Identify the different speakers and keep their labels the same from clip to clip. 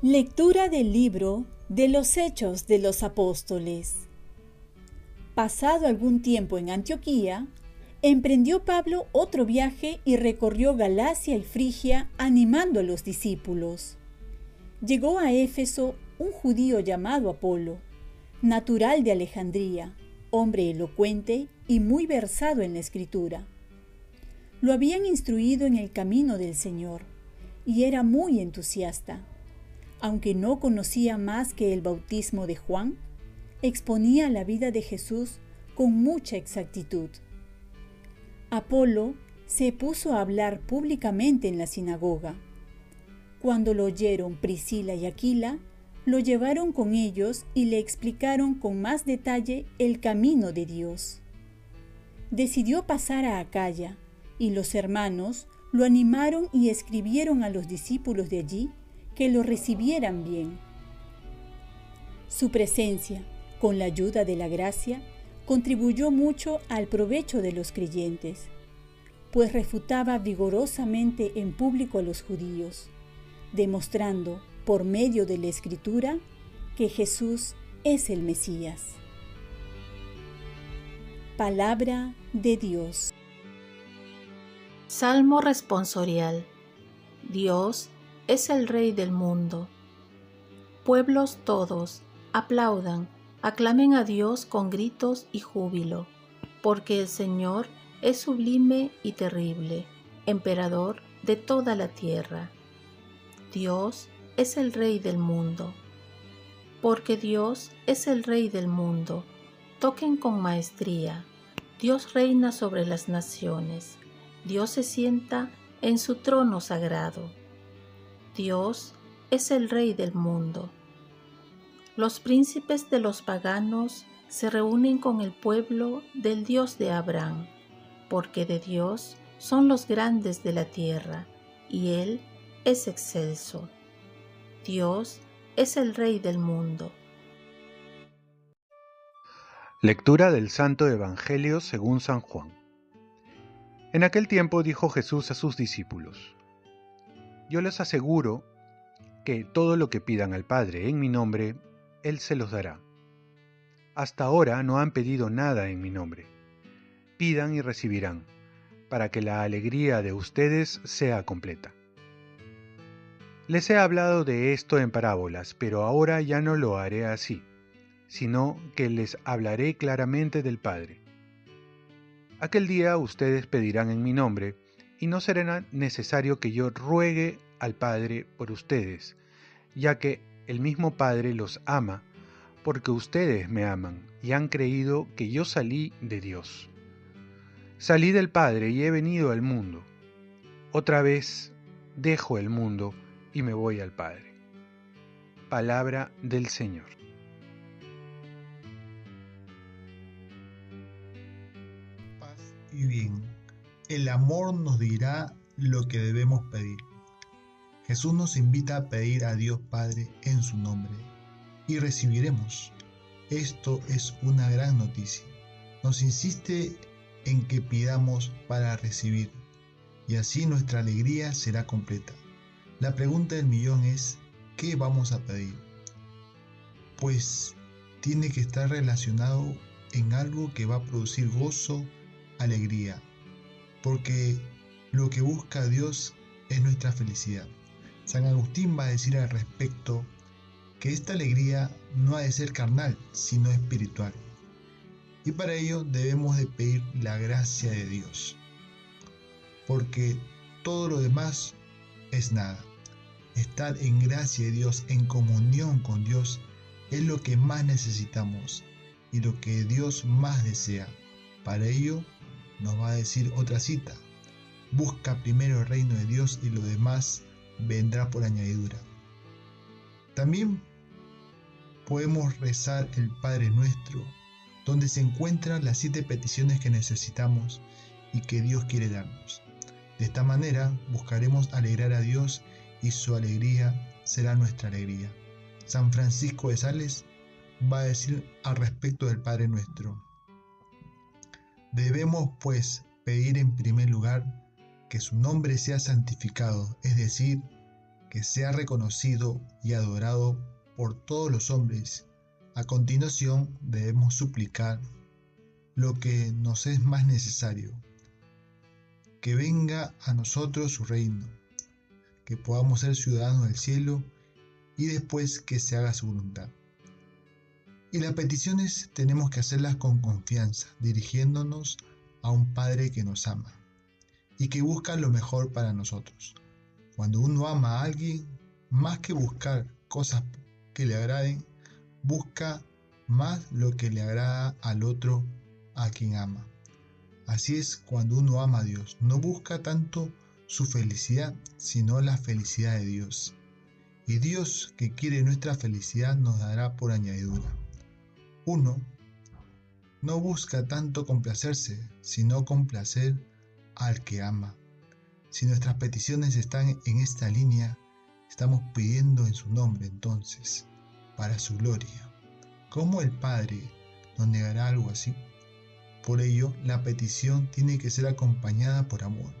Speaker 1: Lectura del libro de los Hechos de los Apóstoles. Pasado algún tiempo en Antioquía, emprendió Pablo otro viaje y recorrió Galacia y Frigia animando a los discípulos. Llegó a Éfeso un judío llamado Apolo, natural de Alejandría, hombre elocuente y muy versado en la escritura. Lo habían instruido en el camino del Señor y era muy entusiasta. Aunque no conocía más que el bautismo de Juan, exponía la vida de Jesús con mucha exactitud. Apolo se puso a hablar públicamente en la sinagoga. Cuando lo oyeron Priscila y Aquila, lo llevaron con ellos y le explicaron con más detalle el camino de Dios. Decidió pasar a Acaya, y los hermanos lo animaron y escribieron a los discípulos de allí que lo recibieran bien. Su presencia, con la ayuda de la gracia, contribuyó mucho al provecho de los creyentes, pues refutaba vigorosamente en público a los judíos, demostrando por medio de la escritura que Jesús es el Mesías. Palabra de Dios.
Speaker 2: Salmo responsorial. Dios es el Rey del mundo. Pueblos todos, aplaudan, aclamen a Dios con gritos y júbilo, porque el Señor es sublime y terrible, emperador de toda la tierra. Dios es el Rey del mundo. Porque Dios es el Rey del mundo. Toquen con maestría. Dios reina sobre las naciones. Dios se sienta en su trono sagrado. Dios es el Rey del mundo. Los príncipes de los paganos se reúnen con el pueblo del Dios de Abraham, porque de Dios son los grandes de la tierra, y Él es excelso. Dios es el Rey del mundo.
Speaker 3: Lectura del Santo Evangelio según San Juan. En aquel tiempo dijo Jesús a sus discípulos, Yo les aseguro que todo lo que pidan al Padre en mi nombre, Él se los dará. Hasta ahora no han pedido nada en mi nombre. Pidan y recibirán, para que la alegría de ustedes sea completa. Les he hablado de esto en parábolas, pero ahora ya no lo haré así, sino que les hablaré claramente del Padre. Aquel día ustedes pedirán en mi nombre, y no será necesario que yo ruegue al Padre por ustedes, ya que el mismo Padre los ama, porque ustedes me aman y han creído que yo salí de Dios. Salí del Padre y he venido al mundo. Otra vez dejo el mundo y me voy al Padre. Palabra del Señor.
Speaker 4: Paz y bien. El amor nos dirá lo que debemos pedir. Jesús nos invita a pedir a Dios Padre en su nombre y recibiremos. Esto es una gran noticia. Nos insiste en que pidamos para recibir y así nuestra alegría será completa. La pregunta del millón es, ¿qué vamos a pedir? Pues tiene que estar relacionado en algo que va a producir gozo, alegría, porque lo que busca Dios es nuestra felicidad. San Agustín va a decir al respecto que esta alegría no ha de ser carnal, sino espiritual. Y para ello debemos de pedir la gracia de Dios, porque todo lo demás es nada. Estar en gracia de Dios, en comunión con Dios, es lo que más necesitamos y lo que Dios más desea. Para ello nos va a decir otra cita. Busca primero el reino de Dios y lo demás vendrá por añadidura. También podemos rezar el Padre nuestro, donde se encuentran las siete peticiones que necesitamos y que Dios quiere darnos. De esta manera buscaremos alegrar a Dios y su alegría será nuestra alegría. San Francisco de Sales va a decir al respecto del Padre nuestro. Debemos pues pedir en primer lugar que su nombre sea santificado, es decir, que sea reconocido y adorado por todos los hombres. A continuación debemos suplicar lo que nos es más necesario, que venga a nosotros su reino, que podamos ser ciudadanos del cielo y después que se haga su voluntad. Y las peticiones tenemos que hacerlas con confianza, dirigiéndonos a un Padre que nos ama y que busca lo mejor para nosotros. Cuando uno ama a alguien, más que buscar cosas que le agraden, busca más lo que le agrada al otro a quien ama. Así es cuando uno ama a Dios, no busca tanto su felicidad, sino la felicidad de Dios. Y Dios que quiere nuestra felicidad nos dará por añadidura. Uno no busca tanto complacerse, sino complacer al que ama. Si nuestras peticiones están en esta línea, estamos pidiendo en su nombre entonces, para su gloria. ¿Cómo el Padre nos negará algo así? Por ello, la petición tiene que ser acompañada por amor,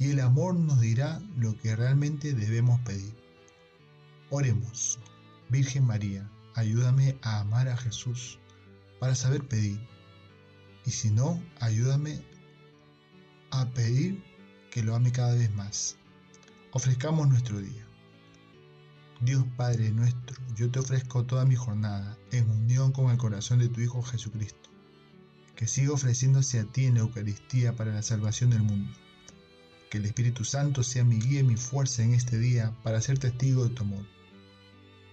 Speaker 4: y el amor nos dirá lo que realmente debemos pedir. Oremos, Virgen María, ayúdame a amar a Jesús para saber pedir, y si no, ayúdame a pedir que lo ame cada vez más. Ofrezcamos nuestro día. Dios Padre nuestro, yo te ofrezco toda mi jornada en unión con el corazón de tu Hijo Jesucristo que siga ofreciéndose a ti en la Eucaristía para la salvación del mundo. Que el Espíritu Santo sea mi guía y mi fuerza en este día para ser testigo de tu amor.